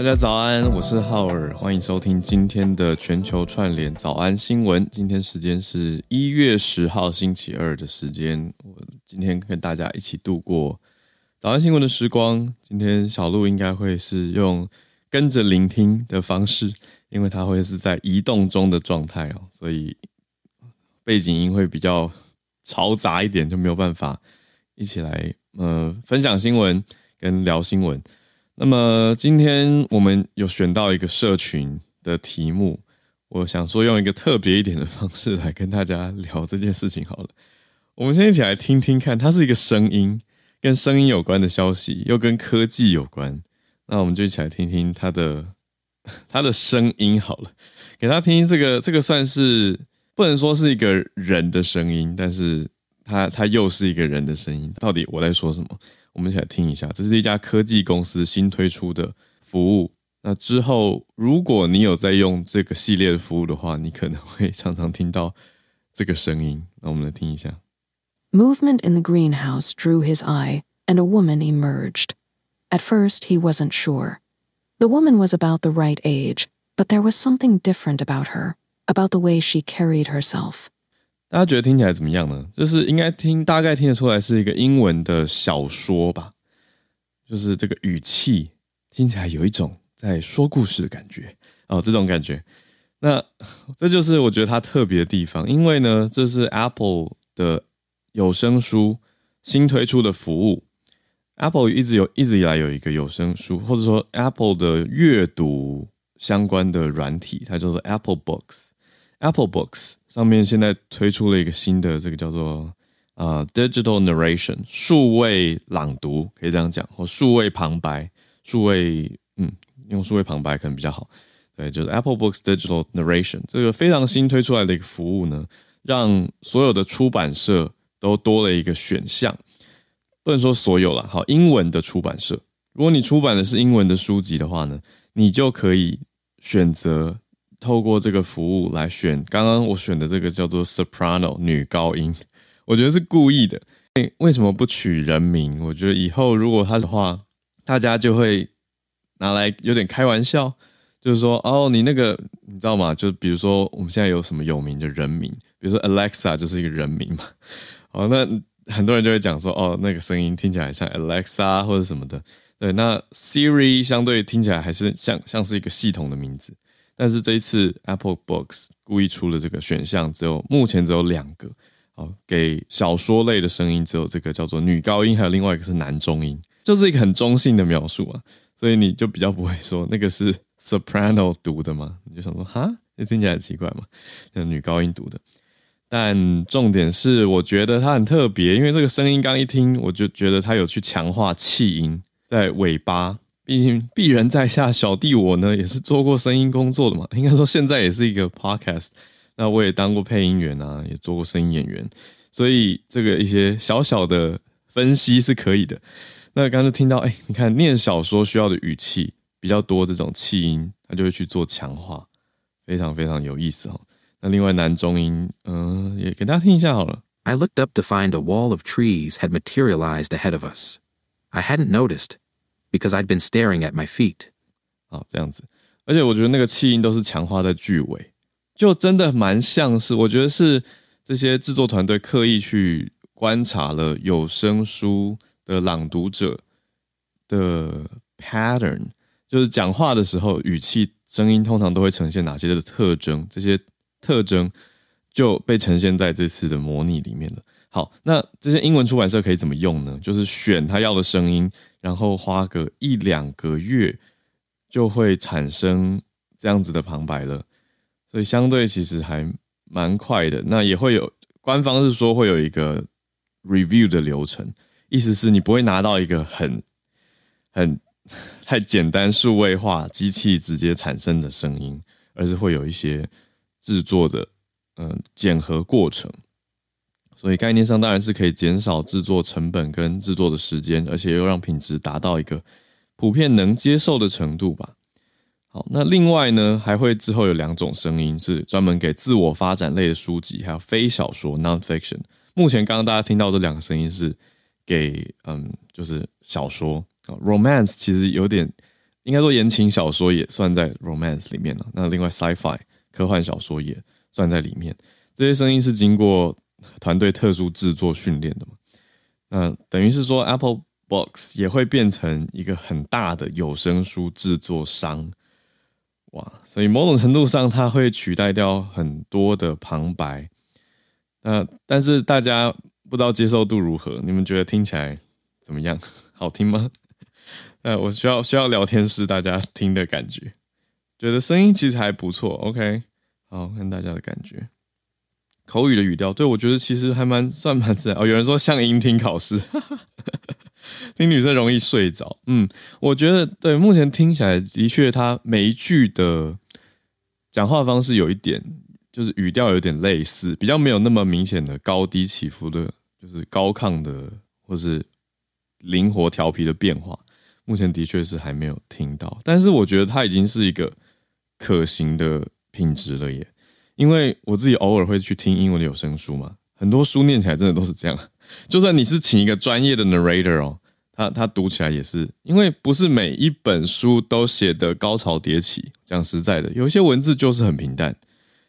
大家早安，我是浩尔，欢迎收听今天的全球串联早安新闻。今天时间是一月十号星期二的时间，我今天跟大家一起度过早安新闻的时光。今天小鹿应该会是用跟着聆听的方式，因为它会是在移动中的状态哦，所以背景音会比较嘈杂一点，就没有办法一起来呃分享新闻跟聊新闻。那么今天我们有选到一个社群的题目，我想说用一个特别一点的方式来跟大家聊这件事情好了。我们先一起来听听看，它是一个声音，跟声音有关的消息，又跟科技有关。那我们就一起来听听它的 它的声音好了，给他听听这个这个算是不能说是一个人的声音，但是它它又是一个人的声音。到底我在说什么？我们一起来听一下，这是一家科技公司新推出的服务。那之后，如果你有在用这个系列的服务的话，你可能会常常听到这个声音。那我们来听一下。Movement in the greenhouse drew his eye, and a woman emerged. At first, he wasn't sure. The woman was about the right age, but there was something different about her, about the way she carried herself. 大家觉得听起来怎么样呢？就是应该听，大概听得出来是一个英文的小说吧。就是这个语气听起来有一种在说故事的感觉哦，这种感觉。那这就是我觉得它特别的地方，因为呢，这是 Apple 的有声书新推出的服务。Apple 一直有一直以来有一个有声书，或者说 Apple 的阅读相关的软体，它叫做 Apple Books。Apple Books 上面现在推出了一个新的，这个叫做呃 Digital Narration 数位朗读，可以这样讲，或数位旁白，数位嗯，用数位旁白可能比较好。对，就是 Apple Books Digital Narration 这个非常新推出来的一个服务呢，让所有的出版社都多了一个选项，不能说所有了，好，英文的出版社，如果你出版的是英文的书籍的话呢，你就可以选择。透过这个服务来选，刚刚我选的这个叫做 soprano 女高音，我觉得是故意的。为什么不取人名？我觉得以后如果他的话，大家就会拿来有点开玩笑，就是说哦，你那个你知道吗？就比如说我们现在有什么有名的人名，比如说 Alexa 就是一个人名嘛。哦，那很多人就会讲说哦，那个声音听起来像 Alexa 或者什么的。对，那 Siri 相对听起来还是像像是一个系统的名字。但是这一次 Apple Books 故意出了这个选项，只有目前只有两个，好给小说类的声音只有这个叫做女高音，还有另外一个是男中音，就是一个很中性的描述啊，所以你就比较不会说那个是 soprano 读的嘛，你就想说哈，这听起来很奇怪嘛，像女高音读的。但重点是，我觉得它很特别，因为这个声音刚一听，我就觉得它有去强化气音在尾巴。毕竟鄙人在下，小弟我呢也是做过声音工作的嘛，应该说现在也是一个 podcast。那我也当过配音员啊，也做过声音演员，所以这个一些小小的分析是可以的。那刚才听到，哎，你看念小说需要的语气比较多，这种气音，他就会去做强化，非常非常有意思哦。那另外男中音，嗯，也给大家听一下好了。I looked up to find a wall of trees had materialized ahead of us. I hadn't noticed. Because I'd been staring at my feet. 好，这样子，而且我觉得那个气音都是强化在句尾，就真的蛮像是，我觉得是这些制作团队刻意去观察了有声书的朗读者的 pattern，就是讲话的时候语气、声音通常都会呈现哪些的特征，这些特征就被呈现在这次的模拟里面了。好，那这些英文出版社可以怎么用呢？就是选他要的声音，然后花个一两个月就会产生这样子的旁白了，所以相对其实还蛮快的。那也会有官方是说会有一个 review 的流程，意思是你不会拿到一个很很 太简单数位化机器直接产生的声音，而是会有一些制作的嗯检核过程。所以概念上当然是可以减少制作成本跟制作的时间，而且又让品质达到一个普遍能接受的程度吧。好，那另外呢，还会之后有两种声音是专门给自我发展类的书籍，还有非小说 （non-fiction）。目前刚刚大家听到这两个声音是给嗯，就是小说 （romance），其实有点应该说言情小说也算在 romance 里面了。那另外 sci-fi 科幻小说也算在里面。这些声音是经过。团队特殊制作训练的嘛，那等于是说，Apple Books 也会变成一个很大的有声书制作商，哇！所以某种程度上，它会取代掉很多的旁白。那但是大家不知道接受度如何？你们觉得听起来怎么样？好听吗？呃，我需要需要聊天室大家听的感觉，觉得声音其实还不错。OK，好，看大家的感觉。口语的语调，对我觉得其实还蛮算蛮自然哦。有人说像音听考试，听女生容易睡着。嗯，我觉得对，目前听起来的确，他每一句的讲话方式有一点，就是语调有点类似，比较没有那么明显的高低起伏的，就是高亢的或是灵活调皮的变化。目前的确是还没有听到，但是我觉得它已经是一个可行的品质了耶。因为我自己偶尔会去听英文的有声书嘛，很多书念起来真的都是这样。就算你是请一个专业的 narrator 哦，他他读起来也是，因为不是每一本书都写的高潮迭起。讲实在的，有一些文字就是很平淡。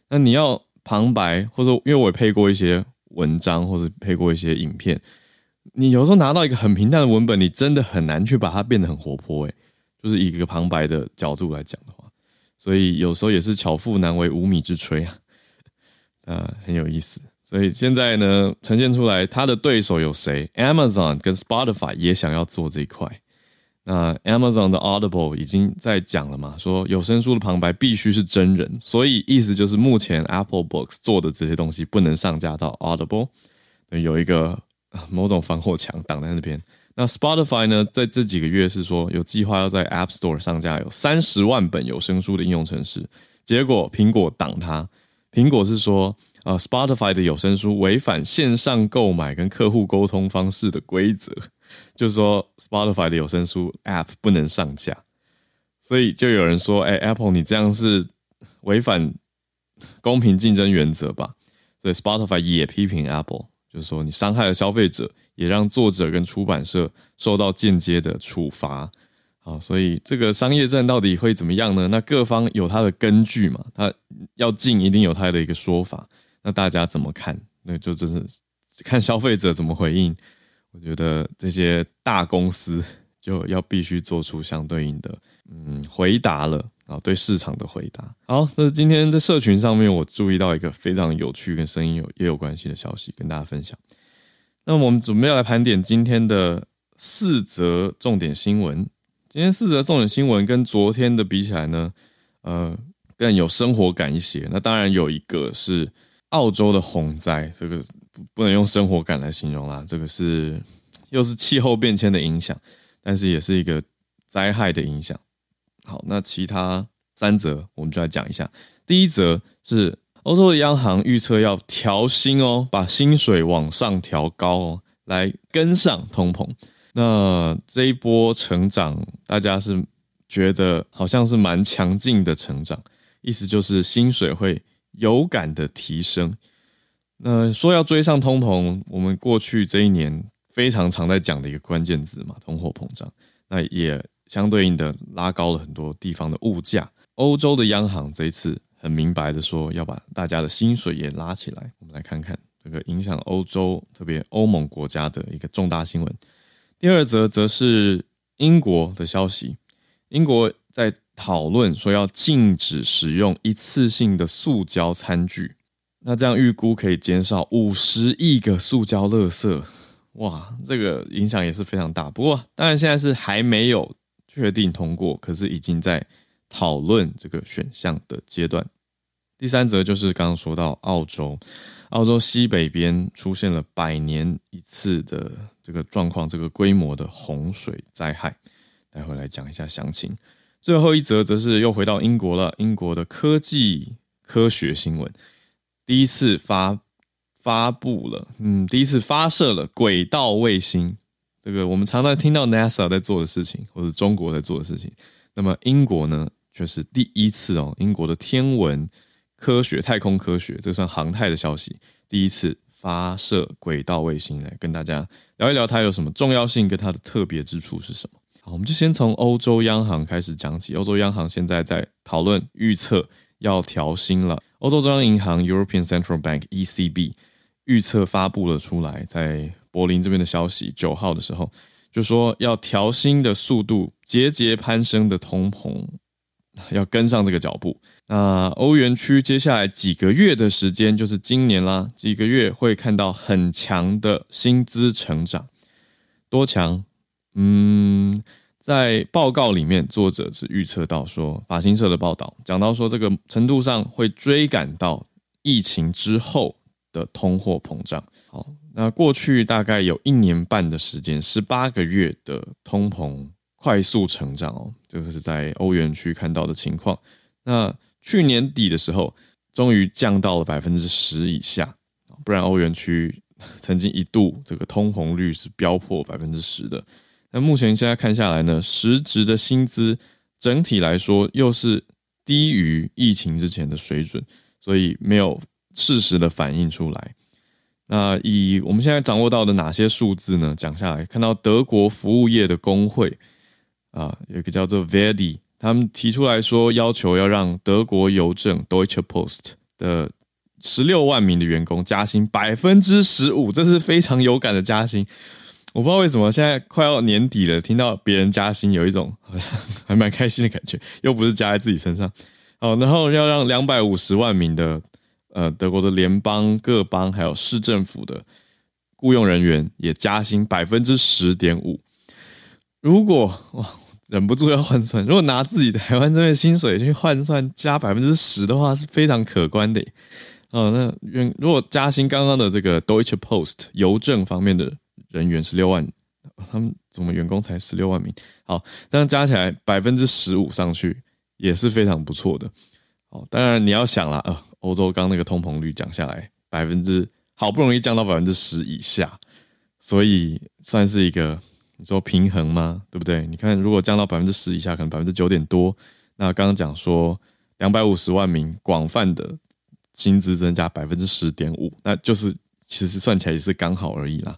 那你要旁白，或者因为我配过一些文章，或者配过一些影片，你有时候拿到一个很平淡的文本，你真的很难去把它变得很活泼。诶，就是以一个旁白的角度来讲的话，所以有时候也是巧妇难为无米之炊啊。呃，很有意思。所以现在呢，呈现出来他的对手有谁？Amazon 跟 Spotify 也想要做这一块。那 Amazon 的 Audible 已经在讲了嘛，说有声书的旁白必须是真人。所以意思就是，目前 Apple Books 做的这些东西不能上架到 Audible，有一个某种防火墙挡在那边。那 Spotify 呢，在这几个月是说有计划要在 App Store 上架有三十万本有声书的应用程式，结果苹果挡它。苹果是说，呃，Spotify 的有声书违反线上购买跟客户沟通方式的规则，就是说 Spotify 的有声书 App 不能上架，所以就有人说，哎，Apple 你这样是违反公平竞争原则吧？所以 Spotify 也批评 Apple，就是说你伤害了消费者，也让作者跟出版社受到间接的处罚。好，所以这个商业战到底会怎么样呢？那各方有他的根据嘛，他要进一定有他的一个说法。那大家怎么看？那就真是看消费者怎么回应。我觉得这些大公司就要必须做出相对应的嗯回答了啊，对市场的回答。好，那今天在社群上面我注意到一个非常有趣跟声音有也有关系的消息，跟大家分享。那我们准备要来盘点今天的四则重点新闻。今天四则重点新闻跟昨天的比起来呢，呃，更有生活感一些。那当然有一个是澳洲的洪灾，这个不能用生活感来形容啦，这个是又是气候变迁的影响，但是也是一个灾害的影响。好，那其他三则我们就来讲一下。第一则是欧洲的央行预测要调薪哦，把薪水往上调高哦，来跟上通膨。那这一波成长，大家是觉得好像是蛮强劲的成长，意思就是薪水会有感的提升。那说要追上通膨，我们过去这一年非常常在讲的一个关键字嘛，通货膨胀。那也相对应的拉高了很多地方的物价。欧洲的央行这一次很明白的说要把大家的薪水也拉起来。我们来看看这个影响欧洲，特别欧盟国家的一个重大新闻。第二则则是英国的消息，英国在讨论说要禁止使用一次性的塑胶餐具，那这样预估可以减少五十亿个塑胶垃圾。哇，这个影响也是非常大。不过当然现在是还没有确定通过，可是已经在讨论这个选项的阶段。第三则就是刚刚说到澳洲，澳洲西北边出现了百年一次的。这个状况，这个规模的洪水灾害，待会来讲一下详情。最后一则则是又回到英国了，英国的科技科学新闻，第一次发发布了，嗯，第一次发射了轨道卫星。这个我们常常听到 NASA 在做的事情，或者中国在做的事情。那么英国呢，却是第一次哦，英国的天文科学、太空科学，这算航太的消息，第一次。发射轨道卫星来跟大家聊一聊，它有什么重要性，跟它的特别之处是什么？好，我们就先从欧洲央行开始讲起。欧洲央行现在在讨论预测要调薪了。欧洲中央银行 （European Central Bank，ECB） 预测发布了出来，在柏林这边的消息，九号的时候就说要调薪的速度节节攀升的通膨。要跟上这个脚步。那欧元区接下来几个月的时间，就是今年啦，几个月会看到很强的薪资成长。多强？嗯，在报告里面，作者是预测到说，法新社的报道讲到说，这个程度上会追赶到疫情之后的通货膨胀。好，那过去大概有一年半的时间，十八个月的通膨。快速成长哦，这个是在欧元区看到的情况。那去年底的时候，终于降到了百分之十以下，不然欧元区曾经一度这个通膨率是飙破百分之十的。那目前现在看下来呢，实质的薪资整体来说又是低于疫情之前的水准，所以没有适时的反映出来。那以我们现在掌握到的哪些数字呢？讲下来，看到德国服务业的工会。啊，有一个叫做 Verdi，他们提出来说，要求要让德国邮政 Deutsche Post 的十六万名的员工加薪百分之十五，这是非常有感的加薪。我不知道为什么现在快要年底了，听到别人加薪，有一种好像还蛮开心的感觉，又不是加在自己身上。哦，然后要让两百五十万名的呃德国的联邦各邦还有市政府的雇佣人员也加薪百分之十点五。如果哇，忍不住要换算，如果拿自己台湾这边薪水去换算加百分之十的话，是非常可观的。哦，那如果加薪刚刚的这个 Deutsche Post 邮政方面的人员十六万，他们怎么员工才十六万名？好，这样加起来百分之十五上去也是非常不错的。好，当然你要想了，呃，欧洲刚那个通膨率降下来百分之，好不容易降到百分之十以下，所以算是一个。你说平衡吗？对不对？你看，如果降到百分之十以下，可能百分之九点多。那刚刚讲说两百五十万名广泛的薪资增加百分之十点五，那就是其实算起来也是刚好而已啦。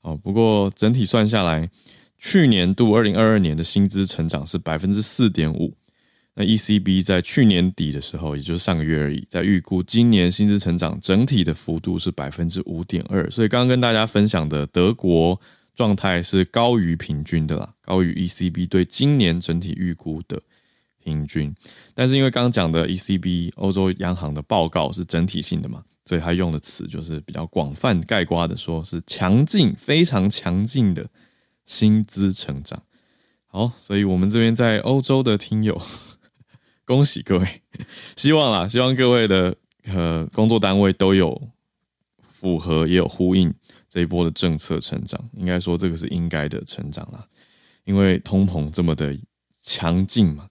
哦，不过整体算下来，去年度二零二二年的薪资成长是百分之四点五。那 ECB 在去年底的时候，也就是上个月而已，在预估今年薪资成长整体的幅度是百分之五点二。所以刚刚跟大家分享的德国。状态是高于平均的啦，高于 ECB 对今年整体预估的平均。但是因为刚刚讲的 ECB 欧洲央行的报告是整体性的嘛，所以他用的词就是比较广泛概括的，说是强劲、非常强劲的薪资成长。好，所以我们这边在欧洲的听友，恭喜各位，希望啦，希望各位的呃工作单位都有符合，也有呼应。这一波的政策成长，应该说这个是应该的成长啦，因为通膨这么的强劲嘛。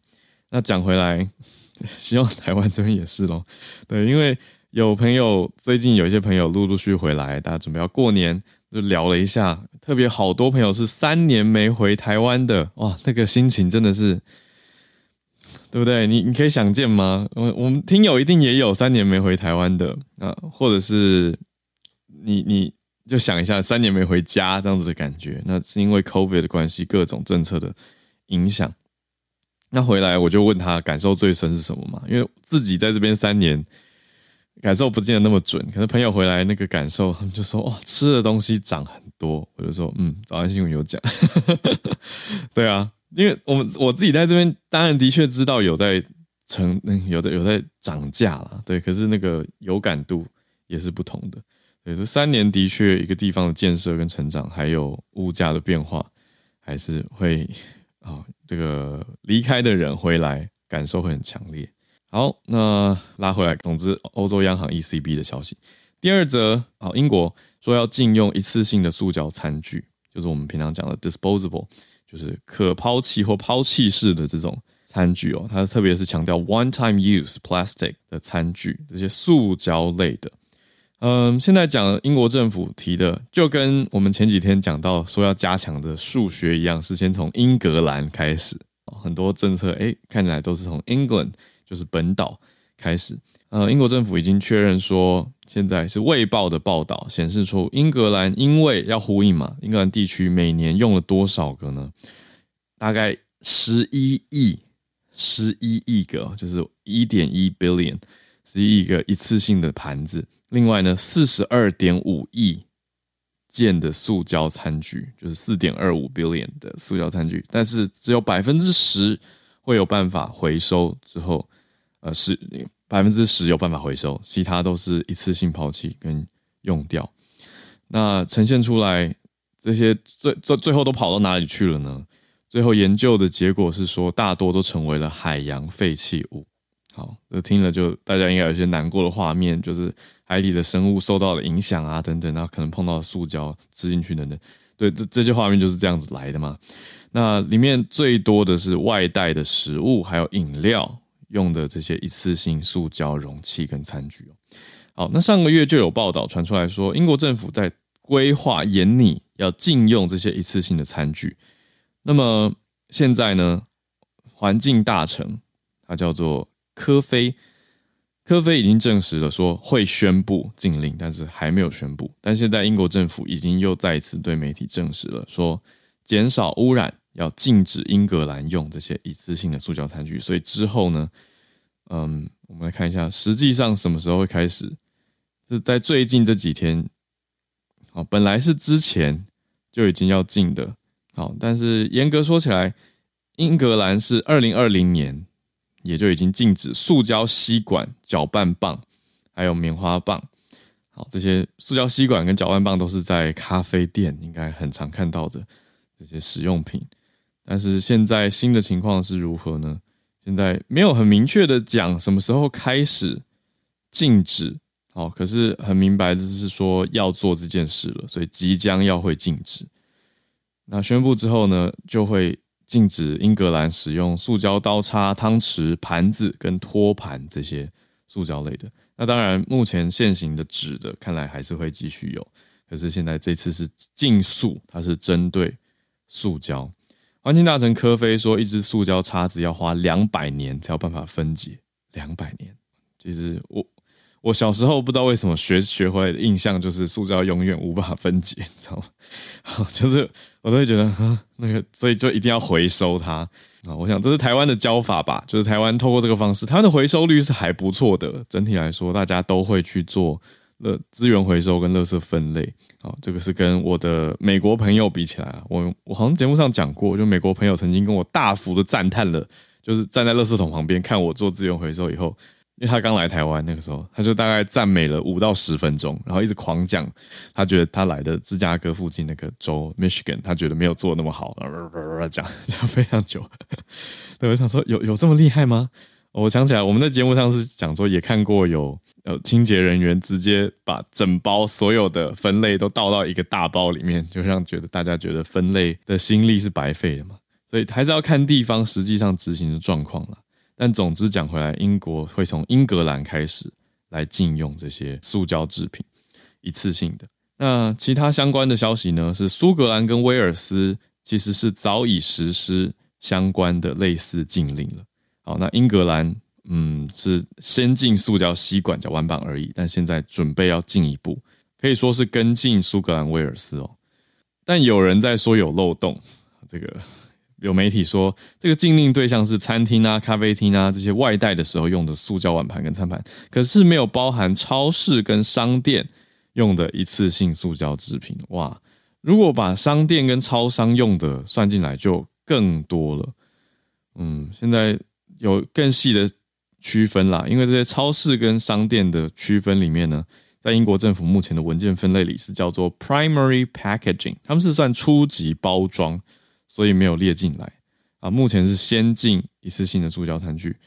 那讲回来，希望台湾这边也是咯。对，因为有朋友最近有一些朋友陆陆续回来，大家准备要过年，就聊了一下，特别好多朋友是三年没回台湾的，哇，那个心情真的是，对不对？你你可以想见吗？我我们听友一定也有三年没回台湾的啊，或者是你你。就想一下，三年没回家这样子的感觉，那是因为 COVID 的关系，各种政策的影响。那回来我就问他感受最深是什么嘛？因为自己在这边三年，感受不见得那么准。可是朋友回来那个感受，他们就说哇，吃的东西涨很多。我就说嗯，早安新闻有讲，对啊，因为我们我自己在这边，当然的确知道有在成，有的有在涨价了，对。可是那个有感度也是不同的。对，这三年的确一个地方的建设跟成长，还有物价的变化，还是会。啊，这个离开的人回来感受会很强烈。好，那拉回来，总之，欧洲央行 ECB 的消息。第二则，啊，英国说要禁用一次性的塑胶餐具，就是我们平常讲的 disposable，就是可抛弃或抛弃式的这种餐具哦。它特别是强调 one-time use plastic 的餐具，这些塑胶类的。嗯，现在讲英国政府提的，就跟我们前几天讲到说要加强的数学一样，是先从英格兰开始很多政策哎，看起来都是从 England 就是本岛开始。呃，英国政府已经确认说，现在是《卫报》的报道显示出，英格兰因为要呼应嘛，英格兰地区每年用了多少个呢？大概十一亿，十一亿个，就是一点一 billion，十一亿个一次性的盘子。另外呢，四十二点五亿件的塑胶餐具，就是四点二五 billion 的塑胶餐具，但是只有百分之十会有办法回收之后，呃，是百分之十有办法回收，其他都是一次性抛弃跟用掉。那呈现出来这些最最最后都跑到哪里去了呢？最后研究的结果是说，大多都成为了海洋废弃物。好，这听了就大家应该有些难过的画面，就是海底的生物受到了影响啊，等等，然后可能碰到塑胶吃进去等等，对，这这些画面就是这样子来的嘛。那里面最多的是外带的食物，还有饮料用的这些一次性塑胶容器跟餐具哦。好，那上个月就有报道传出来说，英国政府在规划严拟要禁用这些一次性的餐具。那么现在呢，环境大臣，它叫做。科菲，科菲已经证实了说会宣布禁令，但是还没有宣布。但现在英国政府已经又再一次对媒体证实了，说减少污染，要禁止英格兰用这些一次性的塑胶餐具。所以之后呢，嗯，我们来看一下，实际上什么时候会开始？是在最近这几天。好，本来是之前就已经要禁的。好，但是严格说起来，英格兰是二零二零年。也就已经禁止塑胶吸管、搅拌棒，还有棉花棒。好，这些塑胶吸管跟搅拌棒都是在咖啡店应该很常看到的这些使用品。但是现在新的情况是如何呢？现在没有很明确的讲什么时候开始禁止。好，可是很明白的是说要做这件事了，所以即将要会禁止。那宣布之后呢，就会。禁止英格兰使用塑胶刀叉、汤匙、盘子跟托盘这些塑胶类的。那当然，目前现行的纸的看来还是会继续有。可是现在这次是禁塑，它是针对塑胶。环境大臣科菲说，一支塑胶叉子要花两百年才有办法分解。两百年，其实我。我小时候不知道为什么学学回来的印象就是塑胶永远无法分解，你知道吗？就是我都会觉得，那个所以就一定要回收它啊！我想这是台湾的教法吧，就是台湾透过这个方式，台湾的回收率是还不错的。整体来说，大家都会去做乐资源回收跟垃圾分类啊。这个是跟我的美国朋友比起来，我我好像节目上讲过，就美国朋友曾经跟我大幅的赞叹了，就是站在垃圾桶旁边看我做资源回收以后。因为他刚来台湾那个时候，他就大概赞美了五到十分钟，然后一直狂讲，他觉得他来的芝加哥附近那个州 Michigan，他觉得没有做那么好，讲讲非常久。对，我想说有有这么厉害吗？我想起来，我们在节目上是讲说也看过有呃清洁人员直接把整包所有的分类都倒到一个大包里面，就让觉得大家觉得分类的心力是白费的嘛。所以还是要看地方实际上执行的状况了。但总之讲回来，英国会从英格兰开始来禁用这些塑胶制品，一次性的。那其他相关的消息呢？是苏格兰跟威尔斯其实是早已实施相关的类似禁令了。好，那英格兰嗯是先禁塑胶吸管、搅拌棒而已，但现在准备要进一步，可以说是跟进苏格兰、威尔斯哦。但有人在说有漏洞，这个有媒体说，这个禁令对象是餐厅啊、咖啡厅啊这些外带的时候用的塑胶碗盘跟餐盘，可是没有包含超市跟商店用的一次性塑胶制品。哇，如果把商店跟超商用的算进来，就更多了。嗯，现在有更细的区分啦，因为这些超市跟商店的区分里面呢，在英国政府目前的文件分类里是叫做 primary packaging，他们是算初级包装。所以没有列进来啊！目前是先进一次性的塑胶餐具。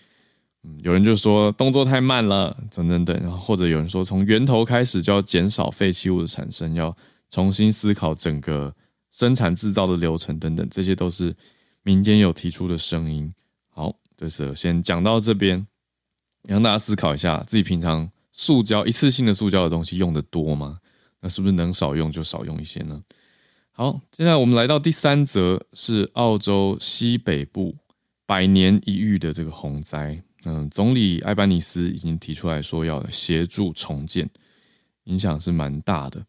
嗯，有人就说动作太慢了，等等等。然后或者有人说从源头开始就要减少废弃物的产生，要重新思考整个生产制造的流程等等，这些都是民间有提出的声音。好，就是先讲到这边，让大家思考一下，自己平常塑胶一次性的塑胶的东西用的多吗？那是不是能少用就少用一些呢？好，现在我们来到第三则，是澳洲西北部百年一遇的这个洪灾。嗯，总理艾班尼斯已经提出来说要协助重建，影响是蛮大的。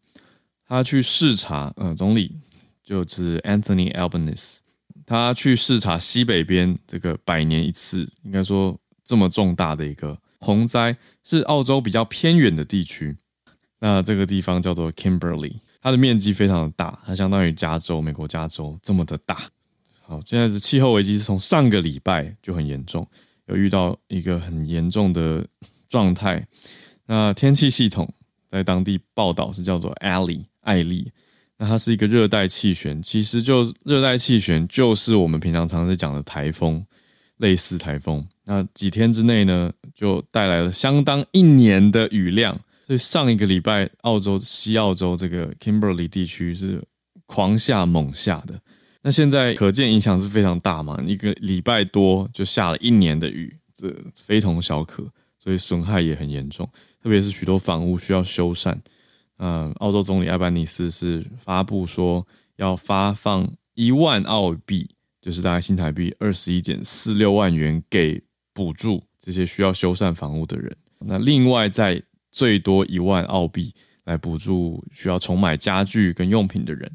他去视察，嗯，总理就是 Anthony Albanese，他去视察西北边这个百年一次，应该说这么重大的一个洪灾，是澳洲比较偏远的地区。那这个地方叫做 Kimberley。它的面积非常的大，它相当于加州，美国加州这么的大。好，现在的气候危机是从上个礼拜就很严重，有遇到一个很严重的状态。那天气系统在当地报道是叫做 Ali 艾丽，那它是一个热带气旋，其实就热带气旋就是我们平常常在讲的台风，类似台风。那几天之内呢，就带来了相当一年的雨量。所以上一个礼拜，澳洲西澳洲这个 Kimberley 地区是狂下猛下的。那现在可见影响是非常大嘛？一个礼拜多就下了一年的雨，这非同小可，所以损害也很严重。特别是许多房屋需要修缮。嗯，澳洲总理艾班尼斯是发布说要发放一万澳币，就是大概新台币二十一点四六万元给补助这些需要修缮房屋的人。那另外在最多一万澳币来补助需要重买家具跟用品的人。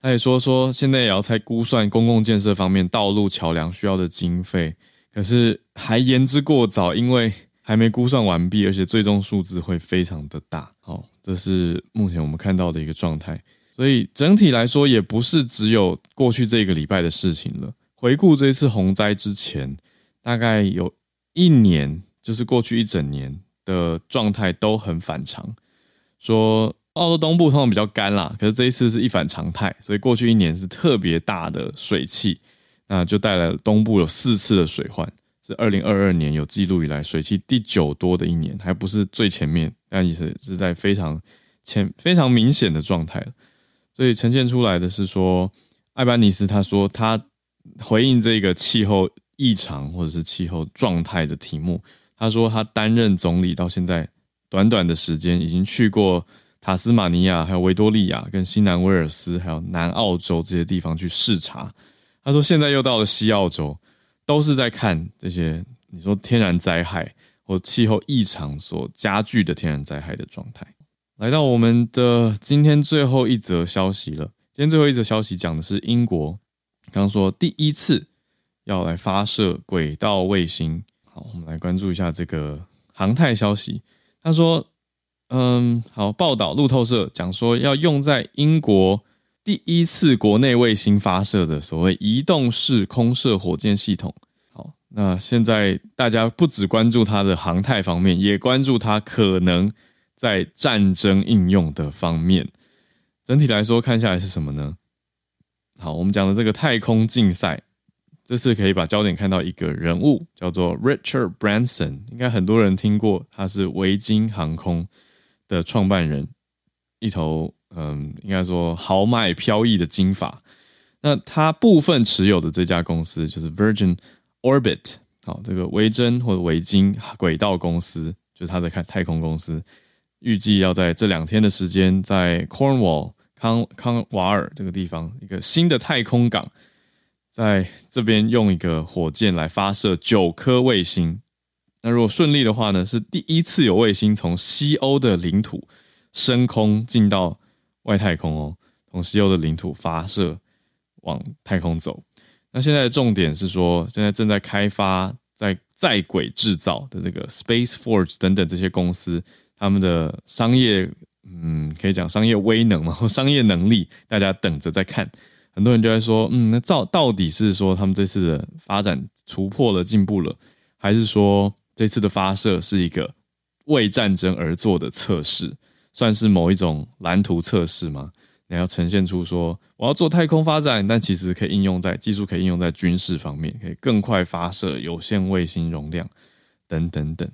他也说说，现在也要在估算公共建设方面道路桥梁需要的经费，可是还言之过早，因为还没估算完毕，而且最终数字会非常的大。好，这是目前我们看到的一个状态。所以整体来说，也不是只有过去这个礼拜的事情了。回顾这次洪灾之前，大概有一年，就是过去一整年。的状态都很反常，说澳洲东部通常比较干啦，可是这一次是一反常态，所以过去一年是特别大的水汽，那就带来了东部有四次的水患，是二零二二年有记录以来水汽第九多的一年，还不是最前面，但也是是在非常前非常明显的状态，所以呈现出来的是说，艾班尼斯他说他回应这个气候异常或者是气候状态的题目。他说，他担任总理到现在短短的时间，已经去过塔斯马尼亚、还有维多利亚、跟新南威尔斯、还有南澳洲这些地方去视察。他说，现在又到了西澳洲，都是在看这些你说天然灾害或气候异常所加剧的天然灾害的状态。来到我们的今天最后一则消息了。今天最后一则消息讲的是英国，刚刚说第一次要来发射轨道卫星。好，我们来关注一下这个航太消息。他说：“嗯，好，报道路透社讲说要用在英国第一次国内卫星发射的所谓移动式空射火箭系统。好，那现在大家不只关注它的航太方面，也关注它可能在战争应用的方面。整体来说，看下来是什么呢？好，我们讲的这个太空竞赛。”这次可以把焦点看到一个人物，叫做 Richard Branson，应该很多人听过，他是维京航空的创办人，一头嗯，应该说豪迈飘逸的金发。那他部分持有的这家公司就是 Virgin Orbit，好，这个维珍或者维京轨道公司，就是他的太太空公司，预计要在这两天的时间，在 Cornwall 康康瓦尔这个地方一个新的太空港。在这边用一个火箭来发射九颗卫星，那如果顺利的话呢，是第一次有卫星从西欧的领土升空进到外太空哦，从西欧的领土发射往太空走。那现在的重点是说，现在正在开发在在轨制造的这个 Space Forge 等等这些公司，他们的商业，嗯，可以讲商业威能嘛，商业能力，大家等着再看。很多人就在说，嗯，那到到底是说他们这次的发展突破了、进步了，还是说这次的发射是一个为战争而做的测试，算是某一种蓝图测试吗？你要呈现出说我要做太空发展，但其实可以应用在技术，可以应用在军事方面，可以更快发射有线卫星容量等等等。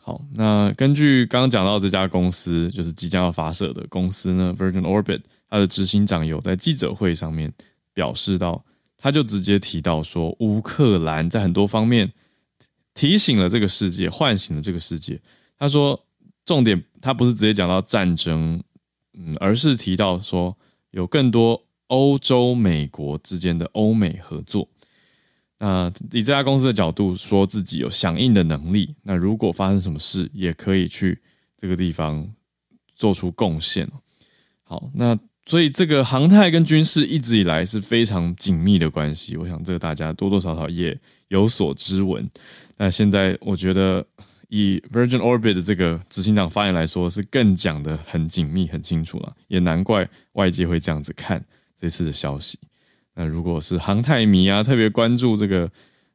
好，那根据刚刚讲到这家公司，就是即将要发射的公司呢，Virgin Orbit，他的执行长有在记者会上面表示到，他就直接提到说，乌克兰在很多方面提醒了这个世界，唤醒了这个世界。他说，重点他不是直接讲到战争。嗯，而是提到说有更多欧洲、美国之间的欧美合作。那以这家公司的角度，说自己有响应的能力。那如果发生什么事，也可以去这个地方做出贡献。好，那所以这个航太跟军事一直以来是非常紧密的关系。我想这个大家多多少少也有所知闻。那现在我觉得。以 Virgin Orbit 的这个执行长发言来说，是更讲的很紧密、很清楚了，也难怪外界会这样子看这次的消息。那如果是航太迷啊，特别关注这个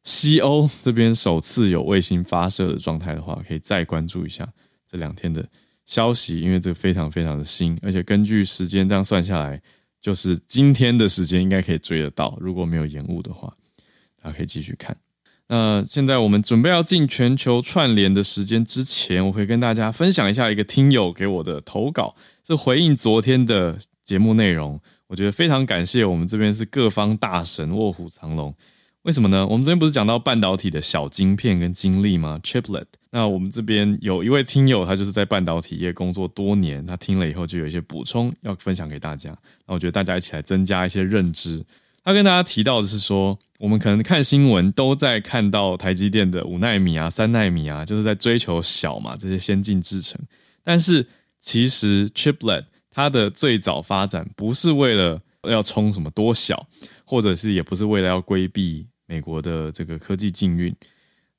西欧这边首次有卫星发射的状态的话，可以再关注一下这两天的消息，因为这个非常非常的新，而且根据时间这样算下来，就是今天的时间应该可以追得到，如果没有延误的话，大家可以继续看。那现在我们准备要进全球串联的时间之前，我会跟大家分享一下一个听友给我的投稿，是回应昨天的节目内容。我觉得非常感谢我们这边是各方大神卧虎藏龙。为什么呢？我们昨天不是讲到半导体的小晶片跟晶粒吗？Chiplet。那我们这边有一位听友，他就是在半导体业工作多年，他听了以后就有一些补充要分享给大家。那我觉得大家一起来增加一些认知。他跟大家提到的是说。我们可能看新闻都在看到台积电的五纳米啊、三纳米啊，就是在追求小嘛这些先进制程。但是其实 Chiplet 它的最早发展不是为了要冲什么多小，或者是也不是为了要规避美国的这个科技禁运。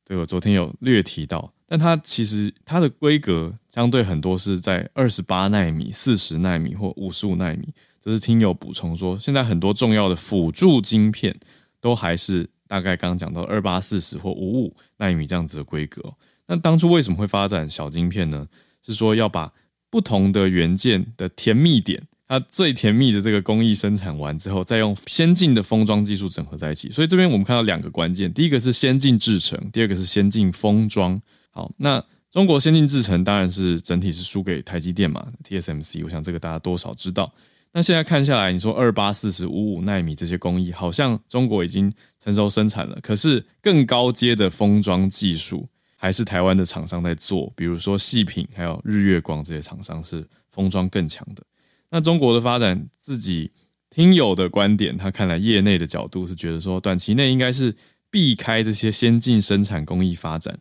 这个昨天有略提到，但它其实它的规格相对很多是在二十八纳米、四十纳米或五十五纳米。这是听友补充说，现在很多重要的辅助晶片。都还是大概刚刚讲到二八四十或五五纳米这样子的规格。那当初为什么会发展小晶片呢？是说要把不同的元件的甜蜜点，它最甜蜜的这个工艺生产完之后，再用先进的封装技术整合在一起。所以这边我们看到两个关键，第一个是先进制程，第二个是先进封装。好，那中国先进制程当然是整体是输给台积电嘛，TSMC。我想这个大家多少知道。那现在看下来，你说二八四十五五纳米这些工艺，好像中国已经成熟生产了。可是更高阶的封装技术，还是台湾的厂商在做。比如说细品，还有日月光这些厂商是封装更强的。那中国的发展，自己听友的观点，他看来业内的角度是觉得说，短期内应该是避开这些先进生产工艺发展。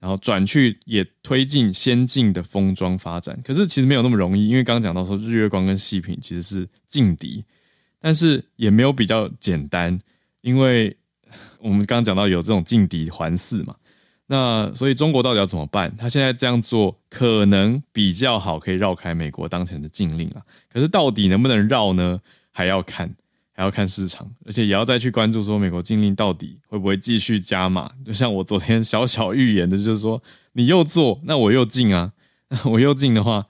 然后转去也推进先进的封装发展，可是其实没有那么容易，因为刚刚讲到说日月光跟细品其实是劲敌，但是也没有比较简单，因为我们刚刚讲到有这种劲敌环伺嘛，那所以中国到底要怎么办？他现在这样做可能比较好，可以绕开美国当前的禁令啊，可是到底能不能绕呢？还要看。还要看市场，而且也要再去关注说美国禁令到底会不会继续加码。就像我昨天小小预言的，就是说你又做，那我又进啊，我又进的话，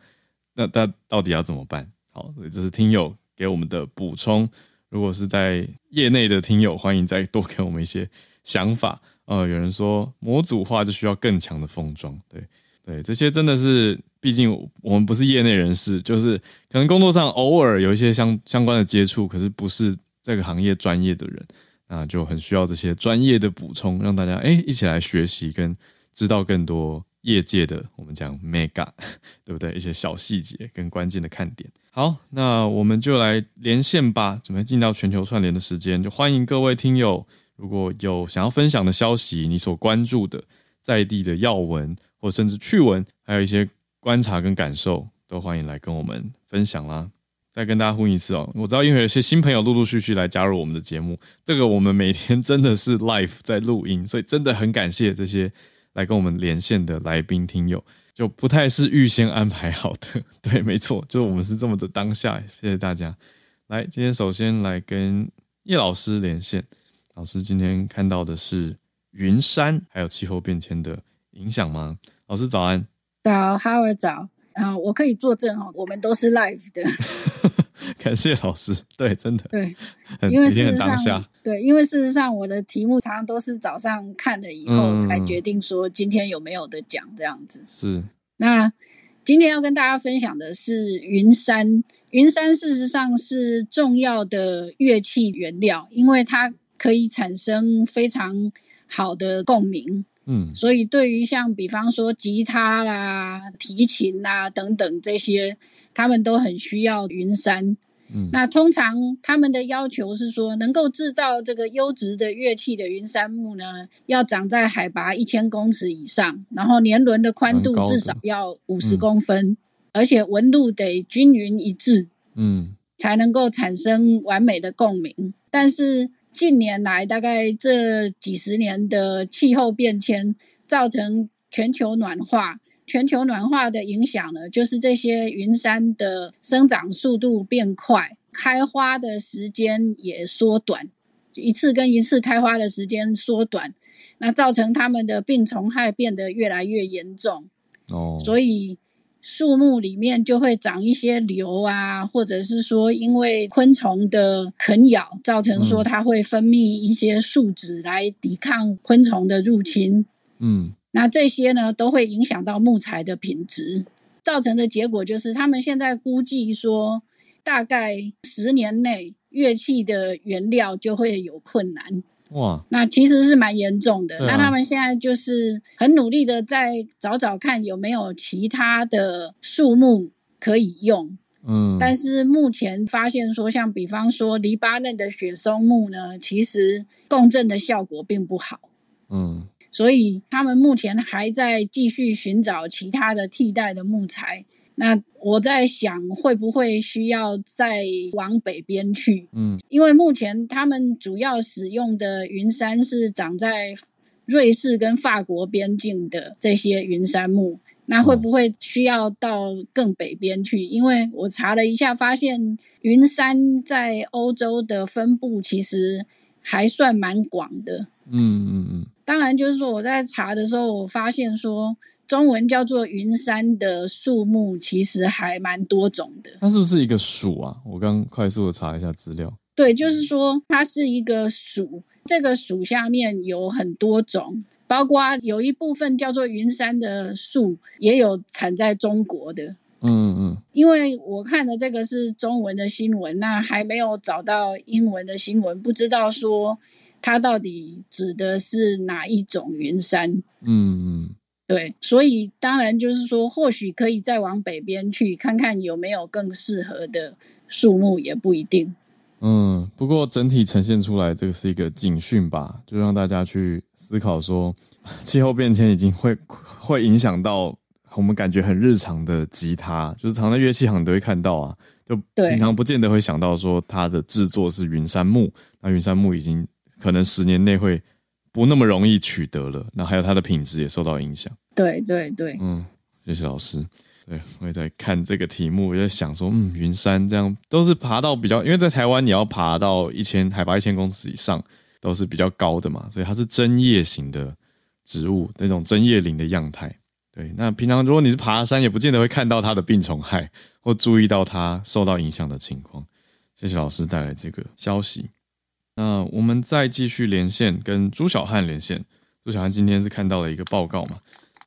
那那到底要怎么办？好，所以这是听友给我们的补充。如果是在业内的听友，欢迎再多给我们一些想法。呃，有人说模组化就需要更强的封装，对对，这些真的是，毕竟我们不是业内人士，就是可能工作上偶尔有一些相相关的接触，可是不是。这个行业专业的人，那就很需要这些专业的补充，让大家哎一起来学习跟知道更多业界的我们讲 mega，对不对？一些小细节跟关键的看点。好，那我们就来连线吧，准备进到全球串联的时间，就欢迎各位听友，如果有想要分享的消息，你所关注的在地的要闻或甚至趣闻，还有一些观察跟感受，都欢迎来跟我们分享啦。再跟大家呼应一次哦。我知道因为有些新朋友陆陆续续来加入我们的节目，这个我们每天 真的是 live 在录音，所以真的很感谢这些来跟我们连线的来宾听友，就不太是预先安排好的。对，没错，就我们是这么的当下。谢谢大家。来，今天首先来跟叶老师连线。老师今天看到的是云山还有气候变迁的影响吗？老师早安。早，哈尔早。啊，我可以作证哦，我们都是 live 的。感谢老师，对，真的对，因为事实上，对，因为事实上我的题目常常都是早上看了以后才决定说今天有没有的讲这样子。是，那今天要跟大家分享的是云杉。云杉事实上是重要的乐器原料，因为它可以产生非常好的共鸣。嗯，所以对于像比方说吉他啦、提琴啦等等这些，他们都很需要云杉。嗯，那通常他们的要求是说，能够制造这个优质的乐器的云杉木呢，要长在海拔一千公尺以上，然后年轮的宽度至少要五十公分，而且纹路得均匀一致，嗯，才能够产生完美的共鸣。但是近年来，大概这几十年的气候变迁造成全球暖化，全球暖化的影响呢，就是这些云杉的生长速度变快，开花的时间也缩短，一次跟一次开花的时间缩短，那造成它们的病虫害变得越来越严重。哦，所以。树木里面就会长一些瘤啊，或者是说因为昆虫的啃咬，造成说它会分泌一些树脂来抵抗昆虫的入侵。嗯，那这些呢都会影响到木材的品质，造成的结果就是他们现在估计说，大概十年内乐器的原料就会有困难。哇，那其实是蛮严重的。那他们现在就是很努力的在找找看有没有其他的树木可以用。嗯，但是目前发现说，像比方说黎巴嫩的雪松木呢，其实共振的效果并不好。嗯，所以他们目前还在继续寻找其他的替代的木材。那我在想，会不会需要再往北边去？嗯，因为目前他们主要使用的云杉是长在瑞士跟法国边境的这些云杉木。那会不会需要到更北边去？因为我查了一下，发现云杉在欧洲的分布其实还算蛮广的。嗯嗯嗯。当然，就是说我在查的时候，我发现说。中文叫做云杉的树木，其实还蛮多种的。它是不是一个属啊？我刚快速的查一下资料。对，就是说它是一个属，这个属下面有很多种，包括有一部分叫做云杉的树，也有产在中国的。嗯嗯。因为我看的这个是中文的新闻，那还没有找到英文的新闻，不知道说它到底指的是哪一种云杉。嗯嗯。对，所以当然就是说，或许可以再往北边去看看有没有更适合的树木，也不一定。嗯，不过整体呈现出来，这个是一个警讯吧，就让大家去思考说，气候变迁已经会会影响到我们感觉很日常的吉他，就是常在乐器行都会看到啊，就平常不见得会想到说它的制作是云杉木，那云杉木已经可能十年内会。不那么容易取得了，那还有它的品质也受到影响。对对对，嗯，谢谢老师。对我也在看这个题目，我在想说，嗯，云山这样都是爬到比较，因为在台湾你要爬到一千海拔一千公尺以上都是比较高的嘛，所以它是针叶型的植物，那种针叶林的样态。对，那平常如果你是爬山，也不见得会看到它的病虫害或注意到它受到影响的情况。谢谢老师带来这个消息。那我们再继续连线，跟朱小汉连线。朱小汉今天是看到了一个报告嘛？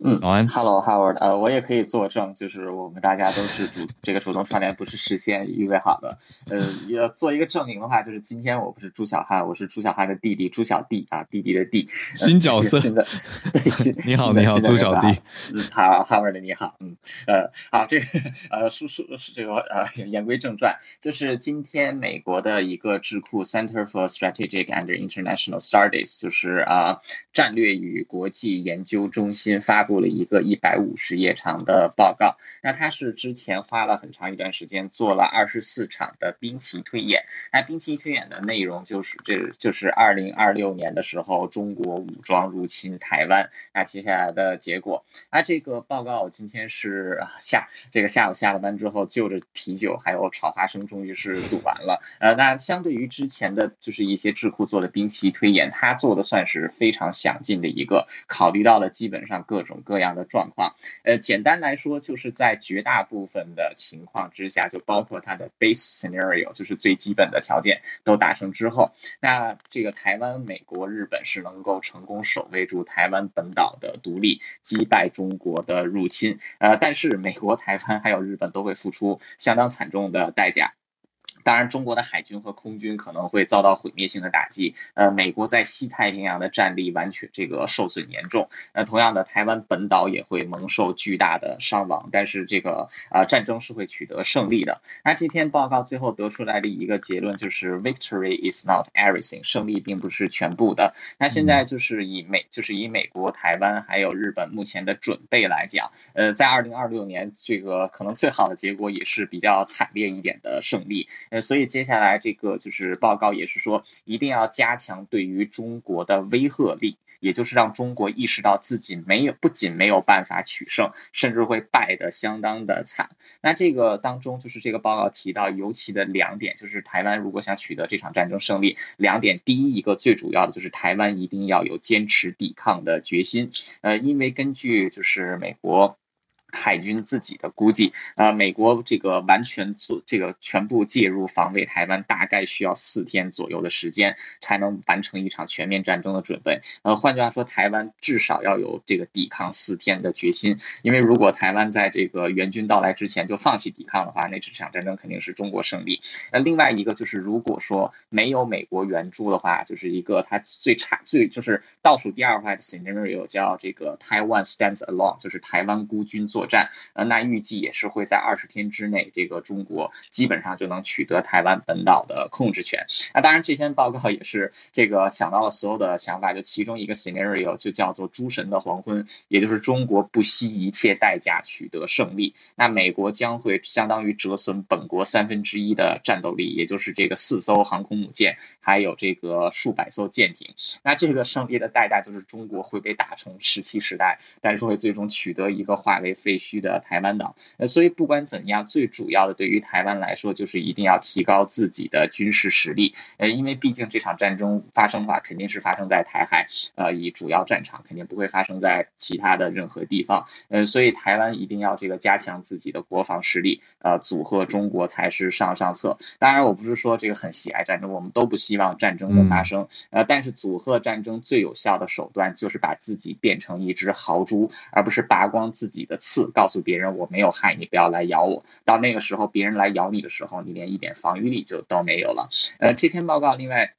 嗯，早安，Hello Howard，呃，我也可以作证，就是我们大家都是主这个主动串联，不是事先预备好的。呃，要做一个证明的话，就是今天我不是朱小汉，我是朱小汉的弟弟朱小弟啊，弟弟的弟，新角色，新的，对，新，你好，你好，朱小弟，嗯，好，Howard 你好，嗯，呃，好，这个呃，说说这个呃，言归正传，就是今天美国的一个智库 Center for Strategic and International Studies，就是啊，战略与国际研究中心发布。布了一个一百五十页长的报告。那他是之前花了很长一段时间做了二十四场的兵棋推演。那兵棋推演的内容就是这就是二零二六年的时候中国武装入侵台湾，那接下来的结果。那这个报告今天是下这个下午下了班之后，就着啤酒还有炒花生，终于是读完了。呃，那相对于之前的就是一些智库做的兵棋推演，他做的算是非常详尽的一个，考虑到了基本上各种各样的状况。呃，简单来说，就是在绝大部分的情况之下，就包括它的 base scenario，就是最基本的条件都达成之后，那这个台湾、美国、日本是能够成功守卫住台湾本岛的独立，击败中国的入侵。呃，但是美国、台湾还有日本都会付出相当惨重的代价。当然，中国的海军和空军可能会遭到毁灭性的打击。呃，美国在西太平洋的战力完全这个受损严重。那同样的，台湾本岛也会蒙受巨大的伤亡。但是这个呃战争是会取得胜利的。那这篇报告最后得出来的一个结论就是，Victory is not everything，胜利并不是全部的。那现在就是以美就是以美国、台湾还有日本目前的准备来讲，呃，在二零二六年这个可能最好的结果也是比较惨烈一点的胜利。呃，所以接下来这个就是报告也是说，一定要加强对于中国的威慑力，也就是让中国意识到自己没有不仅没有办法取胜，甚至会败得相当的惨。那这个当中就是这个报告提到尤其的两点，就是台湾如果想取得这场战争胜利，两点，第一一个最主要的就是台湾一定要有坚持抵抗的决心。呃，因为根据就是美国。海军自己的估计，呃，美国这个完全做这个全部介入防卫台湾，大概需要四天左右的时间才能完成一场全面战争的准备。呃，换句话说，台湾至少要有这个抵抗四天的决心。因为如果台湾在这个援军到来之前就放弃抵抗的话，那这场战争肯定是中国胜利。那另外一个就是，如果说没有美国援助的话，就是一个它最差最就是倒数第二坏的 scenario 叫这个 Taiwan stands alone，就是台湾孤军作。作战，呃，那预计也是会在二十天之内，这个中国基本上就能取得台湾本岛的控制权。那当然，这篇报告也是这个想到了所有的想法，就其中一个 scenario 就叫做“诸神的黄昏”，也就是中国不惜一切代价取得胜利。那美国将会相当于折损本国三分之一的战斗力，也就是这个四艘航空母舰，还有这个数百艘舰艇。那这个胜利的代价就是中国会被打成石器时代，但是会最终取得一个化为废。废墟的台湾岛，呃，所以不管怎样，最主要的对于台湾来说，就是一定要提高自己的军事实力，呃，因为毕竟这场战争发生的话，肯定是发生在台海，呃，以主要战场，肯定不会发生在其他的任何地方，呃，所以台湾一定要这个加强自己的国防实力，呃，组合中国才是上上策。当然，我不是说这个很喜爱战争，我们都不希望战争的发生，呃，但是组合战争最有效的手段就是把自己变成一只豪猪，而不是拔光自己的刺。告诉别人我没有害你，不要来咬我。到那个时候，别人来咬你的时候，你连一点防御力就都没有了。呃，这篇报告另外。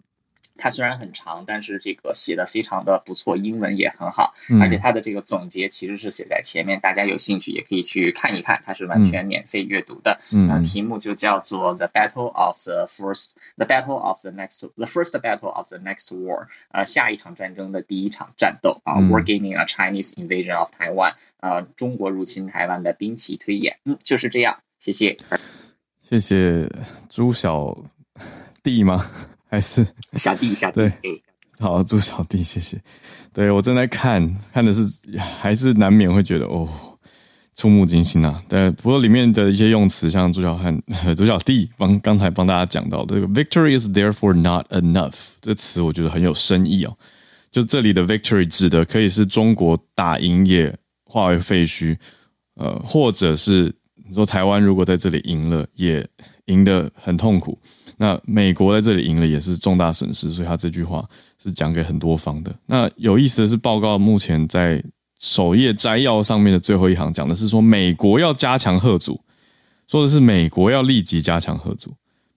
它虽然很长，但是这个写的非常的不错，英文也很好，而且它的这个总结其实是写在前面，大家有兴趣也可以去看一看，它是完全免费阅读的。嗯，题目就叫做 The Battle of the First，The Battle of the Next，The First Battle of the Next War，呃，下一场战争的第一场战斗啊，War Gaming a Chinese Invasion of Taiwan，呃，中国入侵台湾的兵棋推演，嗯，就是这样，谢谢，谢谢朱小弟吗？还是小弟，小弟，对，好，祝小弟，谢谢。对我正在看，看的是还是难免会觉得哦，触目惊心啊。对，不过里面的一些用词，像朱小汉、朱小弟帮刚才帮大家讲到这个 “victory is therefore not enough” 这词，我觉得很有深意哦。就这里的 “victory” 指的可以是中国打赢也化为废墟，呃，或者是你说台湾如果在这里赢了，也赢得很痛苦。那美国在这里赢了也是重大损失，所以他这句话是讲给很多方的。那有意思的是，报告目前在首页摘要上面的最后一行讲的是说，美国要加强贺组，说的是美国要立即加强贺组。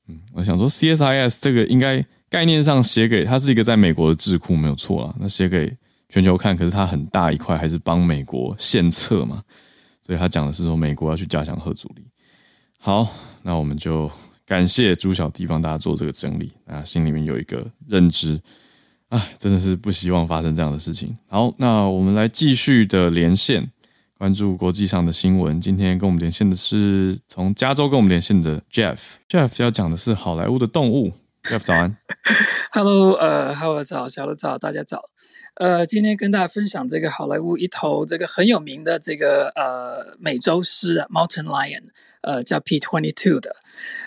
嗯，我想说，CSIS 这个应该概念上写给它是一个在美国的智库没有错啊。那写给全球看，可是它很大一块还是帮美国献策嘛，所以他讲的是说美国要去加强贺组力。好，那我们就。感谢朱小弟帮大家做这个整理啊，心里面有一个认知。哎，真的是不希望发生这样的事情。好，那我们来继续的连线，关注国际上的新闻。今天跟我们连线的是从加州跟我们连线的 Jeff。Jeff 要讲的是好莱坞的动物。Jeff 早安。Hello，呃，Hello 早，小乐早，大家早。呃，今天跟大家分享这个好莱坞一头这个很有名的这个呃美洲狮，Mountain Lion，呃，叫 P twenty two 的。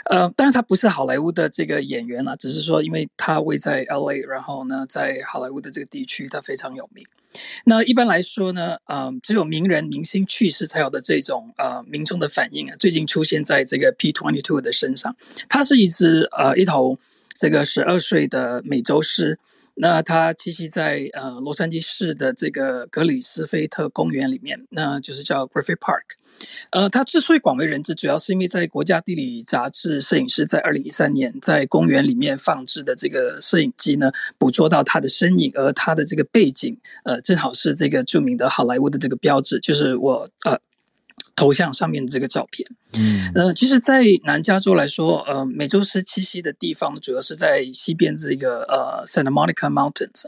呃，当然他不是好莱坞的这个演员啦，只是说因为他位在 L A，然后呢，在好莱坞的这个地区他非常有名。那一般来说呢，呃，只有名人明星去世才有的这种呃民众的反应啊，最近出现在这个 P twenty two 的身上。他是一只呃一头这个十二岁的美洲狮。那它栖息在呃洛杉矶市的这个格里斯菲特公园里面，那就是叫 Griffith Park。呃，它之所以广为人知，主要是因为在国家地理杂志摄影师在二零一三年在公园里面放置的这个摄影机呢，捕捉到它的身影，而它的这个背景，呃，正好是这个著名的好莱坞的这个标志，就是我呃头像上面的这个照片。嗯呃，其实，在南加州来说，呃，美洲狮栖息的地方主要是在西边这个呃 Santa Monica Mountains。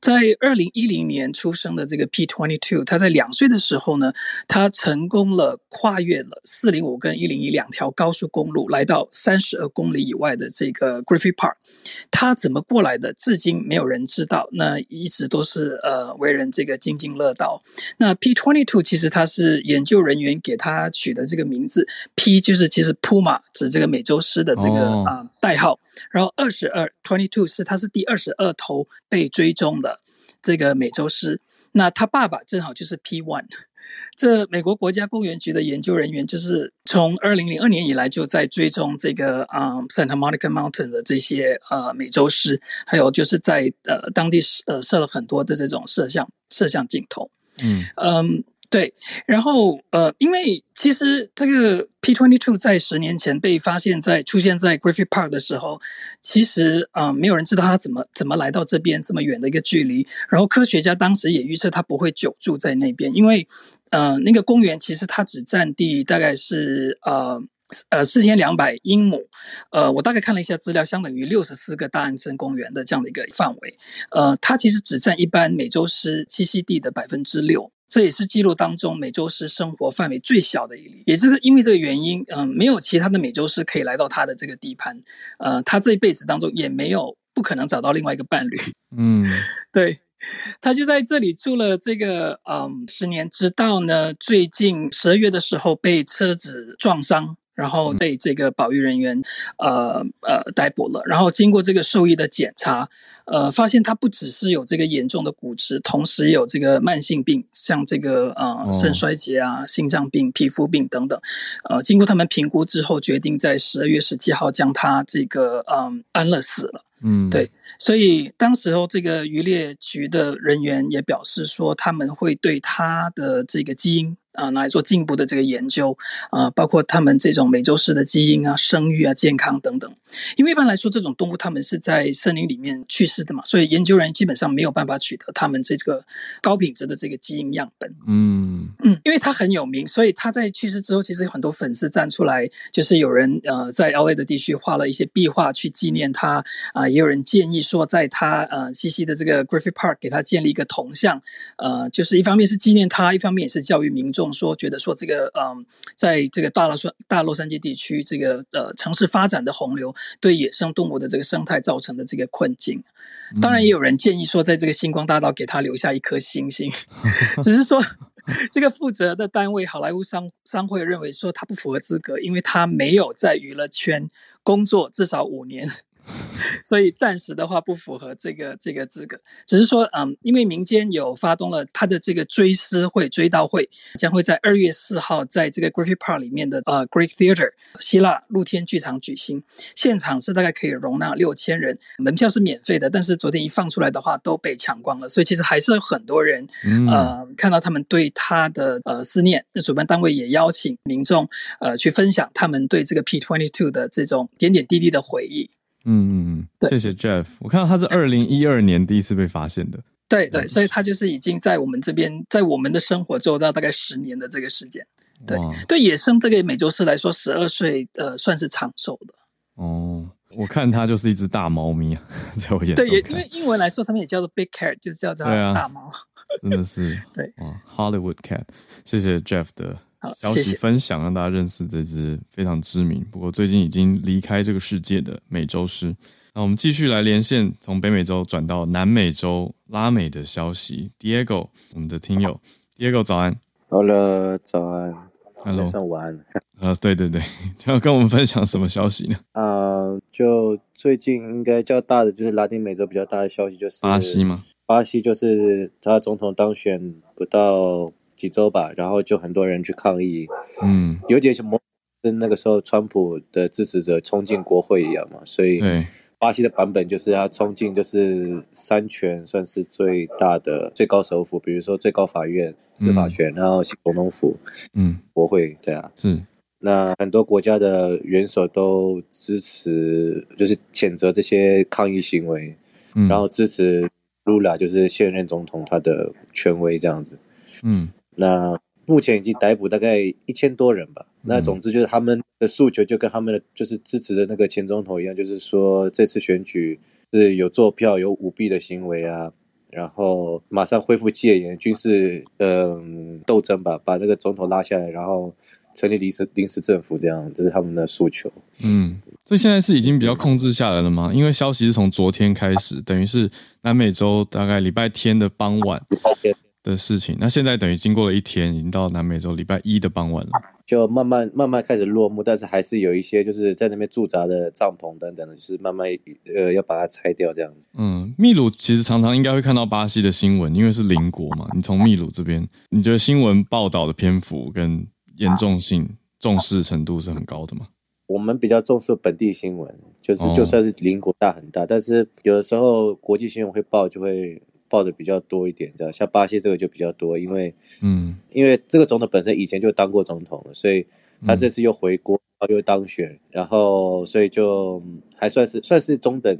在二零一零年出生的这个 P twenty two，他在两岁的时候呢，他成功了跨越了四零五跟一零一两条高速公路，来到三十二公里以外的这个 Griffith Park。他怎么过来的，至今没有人知道。那一直都是呃为人这个津津乐道。那 P twenty two 其实他是研究人员给他取的这个名字，P 就是其实 Puma 指这个美洲狮的这个哦啊、代号，然后二十二 twenty two 是他是第二十二头被追踪的这个美洲狮。那他爸爸正好就是 P one。这美国国家公园局的研究人员就是从二零零二年以来就在追踪这个啊、嗯 Santa Monica Mountain 的这些呃美洲狮，还有就是在呃当地呃设了很多的这种摄像摄像镜头。嗯嗯，对。然后呃，因为其实这个 P twenty two 在十年前被发现在出现在 Griffith Park 的时候，其实啊、呃没有人知道它怎么怎么来到这边这么远的一个距离。然后科学家当时也预测它不会久住在那边，因为呃那个公园其实它只占地大概是呃。呃，四千两百英亩，呃，我大概看了一下资料，相当于六十四个大安森公园的这样的一个范围。呃，它其实只占一般美洲狮栖息地的百分之六，这也是记录当中美洲狮生活范围最小的一例。也是因为这个原因，嗯、没有其他的美洲狮可以来到它的这个地盘，呃，它这一辈子当中也没有不可能找到另外一个伴侣。嗯对，它就在这里住了这个嗯十年，直到呢最近十二月的时候被车子撞伤。然后被这个保育人员，呃呃逮捕了。然后经过这个兽医的检查，呃，发现他不只是有这个严重的骨质，同时也有这个慢性病，像这个呃哦肾衰竭啊、心脏病、皮肤病等等。呃，经过他们评估之后，决定在十二月十七号将他这个嗯安乐死了。嗯，对所以当时候这个渔猎局的人员也表示说，他们会对他的这个基因啊、拿来做进一步的这个研究啊、包括他们这种美洲狮的基因啊、生育啊、健康等等。因为一般来说，这种动物它们是在森林里面去世的嘛，所以研究人员基本上没有办法取得它们这个高品质的这个基因样本。嗯嗯，因为它很有名，所以他在去世之后，其实有很多粉丝站出来，就是有人呃在 L A 的地区画了一些壁画去纪念他啊、也有人建议说，在他呃西西的这个 Griffith Park 给他建立一个铜像，呃，就是一方面是纪念他，一方面也是教育民众说，觉得说这个嗯、在这个大洛杉大洛杉矶地区这个呃城市发展的洪流对野生动物的这个生态造成的这个困境。当然，也有人建议说，在这个星光大道给他留下一颗星星，只是说这个负责的单位好莱坞商商会认为说他不符合资格，因为他没有在娱乐圈工作至少五年。所以暂时的话不符合这个这个资格，只是说，嗯，因为民间有发动了他的这个追思会、追悼会，将会在二月四号在这个 Griffith Park 里面的呃 Greek Theater 希腊露天剧场举行，现场是大概可以容纳六千人，门票是免费的，但是昨天一放出来的话都被抢光了，所以其实还是有很多人嗯。呃看到他们对他的呃思念，那主办单位也邀请民众呃去分享他们对这个 P twenty two 的这种点点滴滴的回忆。嗯嗯嗯，对谢谢 Jeff。我看到他是二零一二年第一次被发现的。对对，所以他就是已经在我们这边，在我们的生活周到大概十年的这个时间。对对野生这个美洲狮来说，十二岁呃算是长寿的。哦，我看它就是一只大猫咪啊，在我眼中对，也因为英文来说，他们也叫做 big cat，就是叫做大猫。真的是 对哇，Hollywood Cat，谢谢 Jeff 的好消息分享，让大家认识这只非常知名，不过最近已经离开这个世界的美洲狮。那我们继续来连线，从北美洲转到南美洲拉美的消息。Diego，我们的听友，Diego 早安 Hello，，早安，Hello，晚上午安。呃，对对对，要跟我们分享什么消息呢？啊、就最近应该较大的就是拉丁美洲比较大的消息就是巴西？吗？巴西就是他总统当选不到几周吧，然后就很多人去抗议，嗯，有点像摩跟那个时候川普的支持者冲进国会一样嘛，所以，巴西的版本就是他冲进就是三权算是最大的最高首府，比如说最高法院、司法权，然后总统府、嗯，国会，对啊。是，那很多国家的元首都支持，就是谴责这些抗议行为，嗯，然后支持 Lula 就是现任总统他的权威这样子。嗯那目前已经逮捕大概一千多人吧。那嗯总之就是他们的诉求就跟他们的就是支持的那个前总统一样，就是说这次选举是有做票、有舞弊的行为啊，然后马上恢复戒严、军事嗯、斗争吧，把那个总统拉下来，然后成立临时临时政府，这样这是他们的诉求。嗯，所以现在是已经比较控制下来了吗？因为消息是从昨天开始，等于是南美洲大概礼拜天的傍晚的事情。那现在等于经过了一天，已经到南美洲礼拜一的傍晚了。就慢慢慢慢开始落幕，但是还是有一些就是在那边驻扎的帐篷等等的，就是慢慢呃要把它拆掉这样子。嗯，秘鲁其实常常应该会看到巴西的新闻，因为是邻国嘛。你从秘鲁这边，你觉得新闻报道的篇幅跟严重性、重视程度是很高的吗？我们比较重视本地新闻，就是哦就算是邻国大很大，但是有的时候国际新闻会报，就会报的比较多一点，这样。像巴西这个就比较多，因为嗯因为这个总统本身以前就当过总统了，所以他这次又回国，又当选，然后所以就嗯还算是算是中等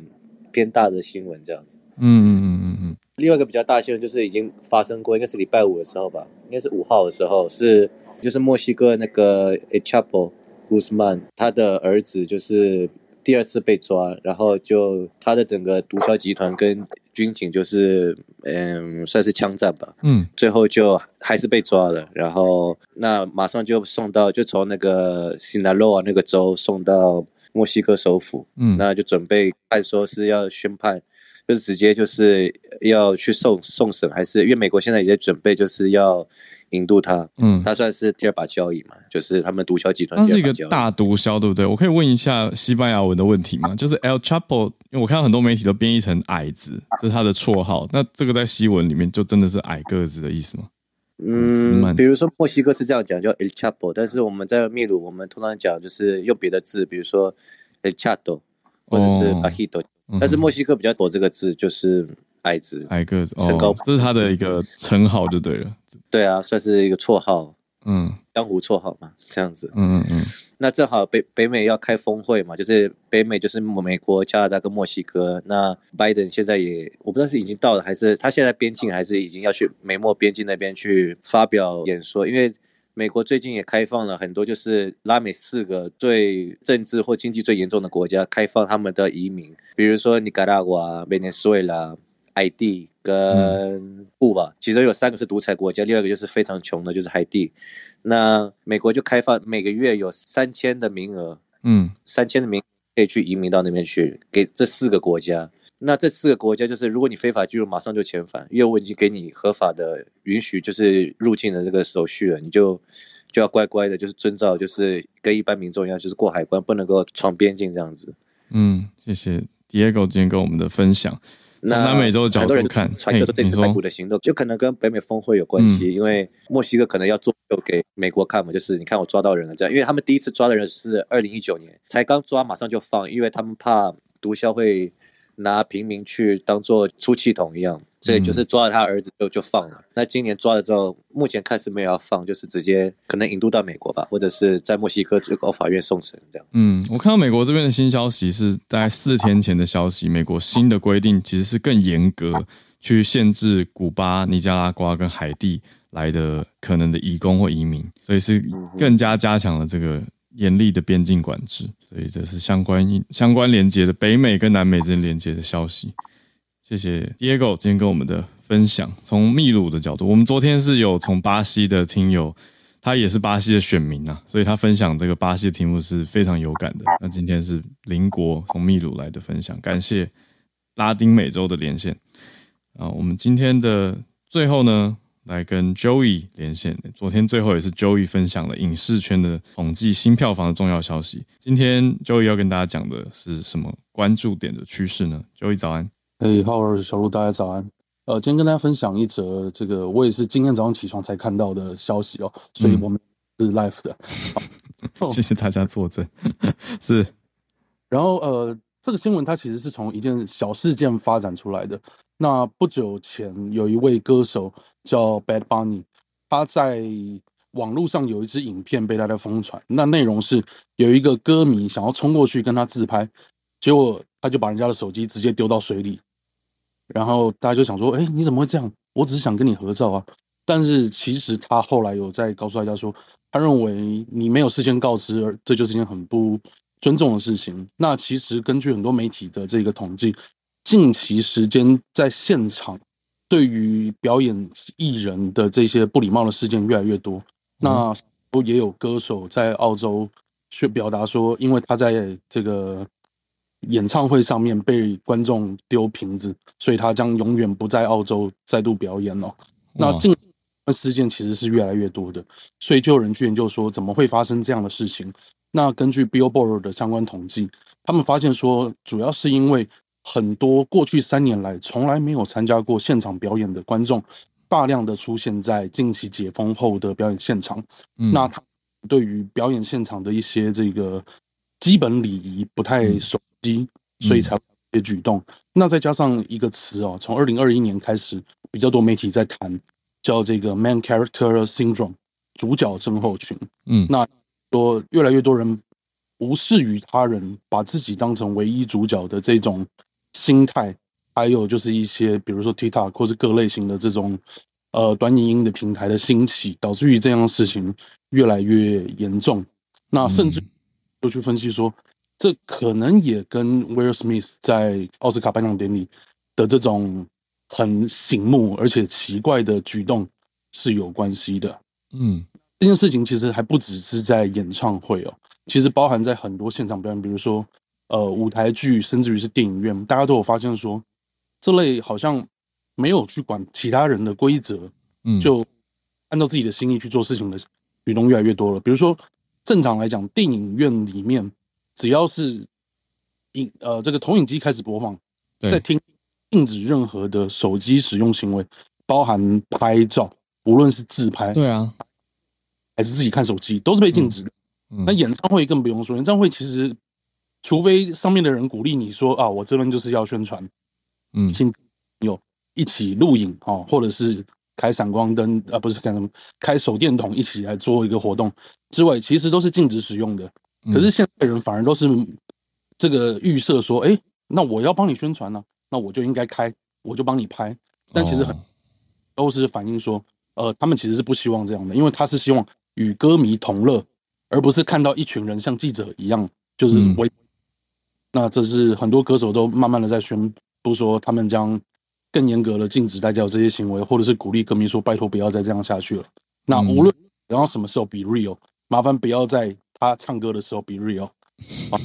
偏大的新闻这样子。嗯嗯嗯嗯嗯另外一个比较大的新闻就是已经发生过，应该是礼拜五的时候吧，应该是五号的时候，是就是墨西哥那个 e Chapo Guzman 他的儿子就是第二次被抓，然后就他的整个毒枭集团跟军警就是嗯算是枪战吧，嗯。最后就还是被抓了，然后那马上就送到就从那个 Sinaloa 那个州送到墨西哥首府，嗯，那就准备按说是要宣判，就是直接就是要去送送审，还是因为美国现在也在准备就是要引渡他，嗯，他算是第二把交椅嘛，就是他们毒枭集团他是一个。大毒枭，对不对？我可以问一下西班牙文的问题吗？就是 El Chapo，因为我看到很多媒体都编译成矮子，这是他的绰号。那这个在西文里面就真的是矮个子的意思吗？嗯，比如说墨西哥是这样讲叫 El Chapo，但是我们在秘鲁我们通常讲就是用别的字，比如说 El Chato 或者是哦 Bajito，、嗯但是墨西哥比较多这个字就是矮子，矮个子，身高哦，这是他的一个称号就对了。对啊，算是一个绰号，嗯江湖绰号嘛，这样子。嗯嗯嗯那正好北北美要开峰会嘛，就是北美就是美国、加拿大跟墨西哥。那拜登现在也我不知道是已经到了，还是他现在边境，还是已经要去美墨边境那边去发表演说，因为。美国最近也开放了很多，就是拉美四个最政治或经济最严重的国家开放他们的移民，比如说尼加拉瓜、委内瑞拉、海地跟库吧，其中有三个是独裁国家，另外一个就是非常穷的，就是海地。那美国就开放每个月有三千的名额，嗯三千的名额可以去移民到那边去，给这四个国家。那这四个国家就是，如果你非法进入，马上就遣返，因为我已经给你合法的允许，就是入境的这个手续了，你就就要乖乖的，就是遵照，就是跟一般民众一样，就是过海关，不能够闯边境这样子。嗯，谢谢 Diego 今天跟我们的分享。南美洲的角很多人度看，揣测说这次逮捕的行动就可能跟北美峰会有关系，嗯。因为墨西哥可能要做秀给美国看嘛，就是你看我抓到人了这样，因为他们第一次抓的人是二零一九年，才刚抓马上就放，因为他们怕毒枭会拿平民去当做出气筒一样，所以就是抓了他儿子就就放了。那今年抓了之后，目前看是没有要放，就是直接可能引渡到美国吧，或者是在墨西哥最高法院送审这样。嗯，我看到美国这边的新消息是大概四天前的消息，美国新的规定其实是更严格，去限制古巴、尼加拉瓜跟海地来的可能的移工或移民，所以是更加加强了这个严厉的边境管制，所以这是相关相关连接的北美跟南美之间连接的消息。谢谢 Diego 今天跟我们的分享，从秘鲁的角度，我们昨天是有从巴西的听友，他也是巴西的选民啊，所以他分享这个巴西的题目是非常有感的。那今天是邻国从秘鲁来的分享，感谢拉丁美洲的连线啊。我们今天的最后呢，来跟 Joey 连线。昨天最后也是 Joey 分享了影视圈的统计新票房的重要消息。今天 Joey 要跟大家讲的是什么关注点的趋势呢？Joey 早安。嘿，浩儿小鹿，大家早安。呃，今天跟大家分享一则这个我也是今天早上起床才看到的消息哦，所以我们是 live 的。谢谢大家作证。是，然后呃，这个新闻它其实是从一件小事件发展出来的。那不久前有一位歌手叫 Bad Bunny，他在网络上有一支影片被大家疯传，那内容是有一个歌迷想要冲过去跟他自拍，结果他就把人家的手机直接丢到水里。然后大家就想说：“哎，你怎么会这样？我只是想跟你合照啊！”但是其实他后来有在告诉大家说，他认为你没有事先告知，这就是一件很不尊重的事情。那其实根据很多媒体的这个统计，近期时间在现场对于表演艺人的这些不礼貌的事件越来越多。那不也有歌手在澳洲去表达说，因为他在这个。演唱会上面被观众丢瓶子，所以他将永远不在澳洲再度表演了。那近事件其实是越来越多的，所以就有人去研究说怎么会发生这样的事情。那根据 Billboard 的相关统计，他们发现说，主要是因为很多过去三年来从来没有参加过现场表演的观众，大量的出现在近期解封后的表演现场。那他对于表演现场的一些这个基本礼仪不太熟。悉，所以才有些举动。那再加上一个词哦，从二零二一年开始，比较多媒体在谈，叫这个 “man character syndrome” 主角症候群。嗯，那说越来越多人无视于他人，把自己当成唯一主角的这种心态，还有就是一些比如说 TikTok 或是各类型的这种呃短影音的平台的兴起，导致于这样的事情越来越严重。那甚至都去分析说。这可能也跟 Will Smith 在奥斯卡颁奖典礼的这种很醒目而且奇怪的举动是有关系的。嗯，这件事情其实还不只是在演唱会哦，其实包含在很多现场表演，比如说呃舞台剧，甚至于是电影院，大家都有发现说，这类好像没有去管其他人的规则，嗯，就按照自己的心意去做事情的举动越来越多了。比如说，正常来讲，电影院里面。只要是影呃这个投影机开始播放，在听禁止任何的手机使用行为，包含拍照，无论是自拍，对啊，还是自己看手机，都是被禁止的。那演唱会更不用说，演唱会其实除非上面的人鼓励你说啊，我这边就是要宣传，嗯，请有一起录影哦，或者是开闪光灯啊，不是开什么，开手电筒一起来做一个活动之外，其实都是禁止使用的。可是现在人反而都是这个预设说，哎，那我要帮你宣传呢，那我就应该开，我就帮你拍。但其实很都是反映说，呃，他们其实是不希望这样的，因为他是希望与歌迷同乐，而不是看到一群人像记者一样，就是围。那这是很多歌手都慢慢的在宣布说，他们将更严格的禁止大家有这些行为，或者是鼓励歌迷说，拜托不要再这样下去了。那无论然后什么时候 be real，麻烦不要在。他唱歌的时候比 real，啊，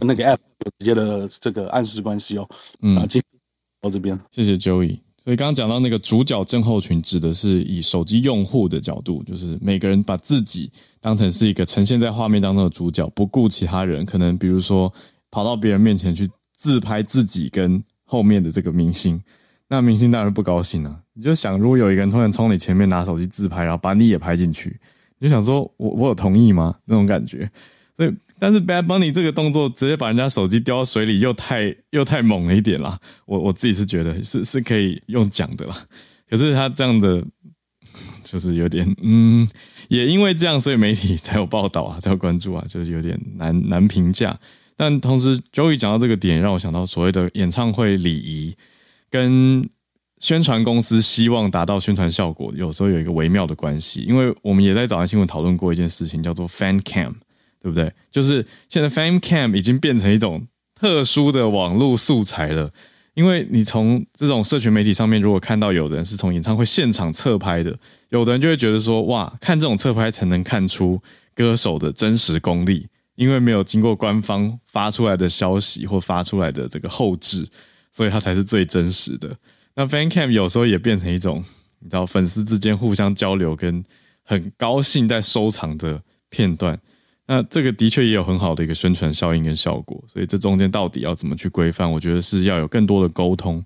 那个 app 有直接的这个暗示关系哦。嗯，啊，到这边，谢谢 Joey。所以刚刚讲到那个主角症候群，指的是以手机用户的角度，就是每个人把自己当成是一个呈现在画面当中的主角，不顾其他人。可能比如说跑到别人面前去自拍自己跟后面的这个明星，那明星当然不高兴了。你就想，如果有一个人突然冲你前面拿手机自拍，然后把你也拍进去。你就想说，我我有同意吗？那种感觉，所以但是 Bad Bunny 这个动作直接把人家手机丢到水里，又太又太猛了一点啦。我我自己是觉得是是可以用讲的啦。可是他这样的就是有点，嗯，也因为这样，所以媒体才有报道啊，才有关注啊，就是有点难难评价。但同时，Joey 讲到这个点，让我想到所谓的演唱会礼仪跟。宣传公司希望达到宣传效果，有时候有一个微妙的关系，因为我们也在早安新闻讨论过一件事情，叫做 fan cam，对不对？就是现在 Fan Cam 已经变成一种特殊的网络素材了，因为你从这种社群媒体上面，如果看到有人是从演唱会现场侧拍的，有的人就会觉得说，哇，看这种侧拍才能看出歌手的真实功力，因为没有经过官方发出来的消息或发出来的这个后置，所以它才是最真实的。那 Fan Cam 有时候也变成一种，你知道粉丝之间互相交流跟很高兴在收藏的片段。那这个的确也有很好的一个宣传效应跟效果。所以这中间到底要怎么去规范？我觉得是要有更多的沟通。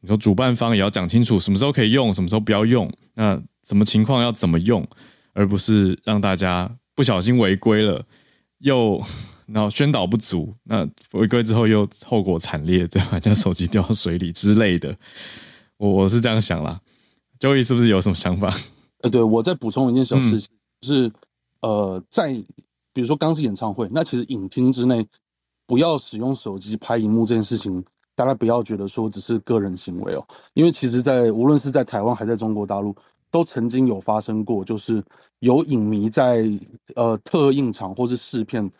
你说主办方也要讲清楚什么时候可以用，什么时候不要用。那什么情况要怎么用，而不是让大家不小心违规了，又然后宣导不足，那违规之后又后果惨烈，对吧？将手机掉到水里之类的。我我是这样想啦，Joey 是不是有什么想法？呃，对我再补充一件小事情，就是呃，在比如说刚是演唱会，那其实影厅之内不要使用手机拍荧幕这件事情，大家不要觉得说只是个人行为哦，因为其实，在无论是在台湾还是在中国大陆，都曾经有发生过，就是有影迷在呃特映场或是试片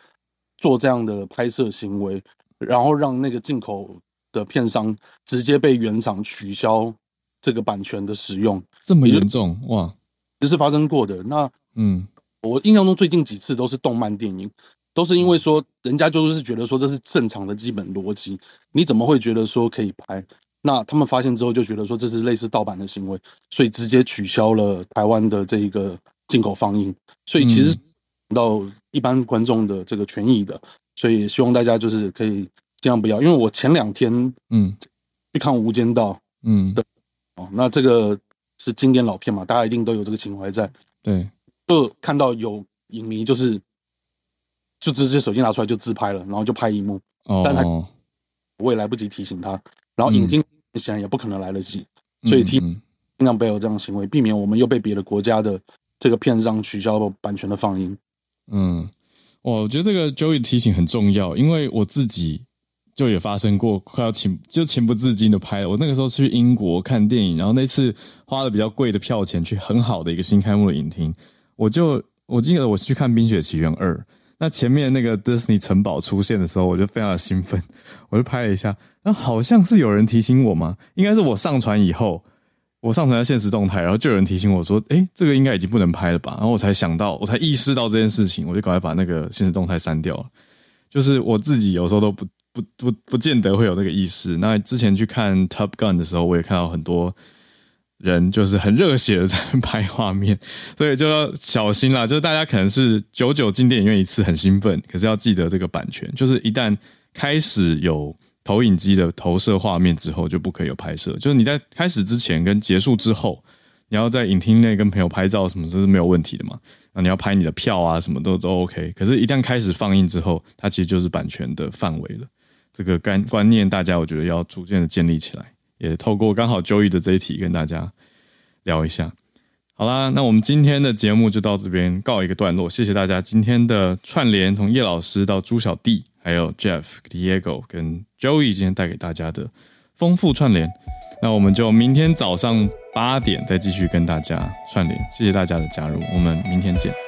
做这样的拍摄行为，然后让那个进口。的片商直接被原厂取消这个版权的使用，这么严重哇！这是发生过的。那嗯，我印象中最近几次都是动漫电影，都是因为说人家就是觉得说这是正常的基本逻辑，你怎么会觉得说可以拍？那他们发现之后就觉得说这是类似盗版的行为，所以直接取消了台湾的这一个进口放映。所以其实到一般观众的这个权益的，所以希望大家就是可以。尽量不要，因为我前两天嗯去看《无间道》嗯的哦，那这个是经典老片嘛，大家一定都有这个情怀在。对，就看到有影迷就是就直接手机拿出来就自拍了，然后就拍一幕，但他我也来不及提醒他，然后影厅显然也不可能来得及，所以提尽量不要有这样的行为，避免我们又被别的国家的这个片商取消版权的放映。嗯，我觉得这个 Joey 提醒很重要，因为我自己。就也发生过，快要情就情不自禁的拍了。我那个时候去英国看电影，然后那次花了比较贵的票钱去很好的一个新开幕的影厅，我就我记得我是去看《冰雪奇缘二》，那前面那个 Disney 城堡出现的时候，我就非常的兴奋，我就拍了一下。那好像是有人提醒我吗？应该是我上传以后，我上传现实动态，然后就有人提醒我说：“哎，这个应该已经不能拍了吧？”然后我才想到，我才意识到这件事情，我就赶快把那个现实动态删掉了。就是我自己有时候都不。不不不见得会有那个意识。那之前去看 Top Gun 的时候，我也看到很多人就是很热血的在拍画面，所以就要小心啦。就是大家可能是久久进电影院一次很兴奋，可是要记得这个版权，就是一旦开始有投影机的投射画面之后，就不可以有拍摄。就是你在开始之前跟结束之后，你要在影厅内跟朋友拍照什么，这是没有问题的嘛。那你要拍你的票啊，什么都都 OK。可是，一旦开始放映之后，它其实就是版权的范围了。这个观观念，大家我觉得要逐渐的建立起来，也透过刚好 Joey 的这一题跟大家聊一下。好啦，那我们今天的节目就到这边告一个段落，谢谢大家今天的串联，从叶老师到朱小弟，还有 Jeff、Diego 跟 Joey 今天带给大家的丰富串联。那我们就明天早上八点再继续跟大家串联，谢谢大家的加入，我们明天见。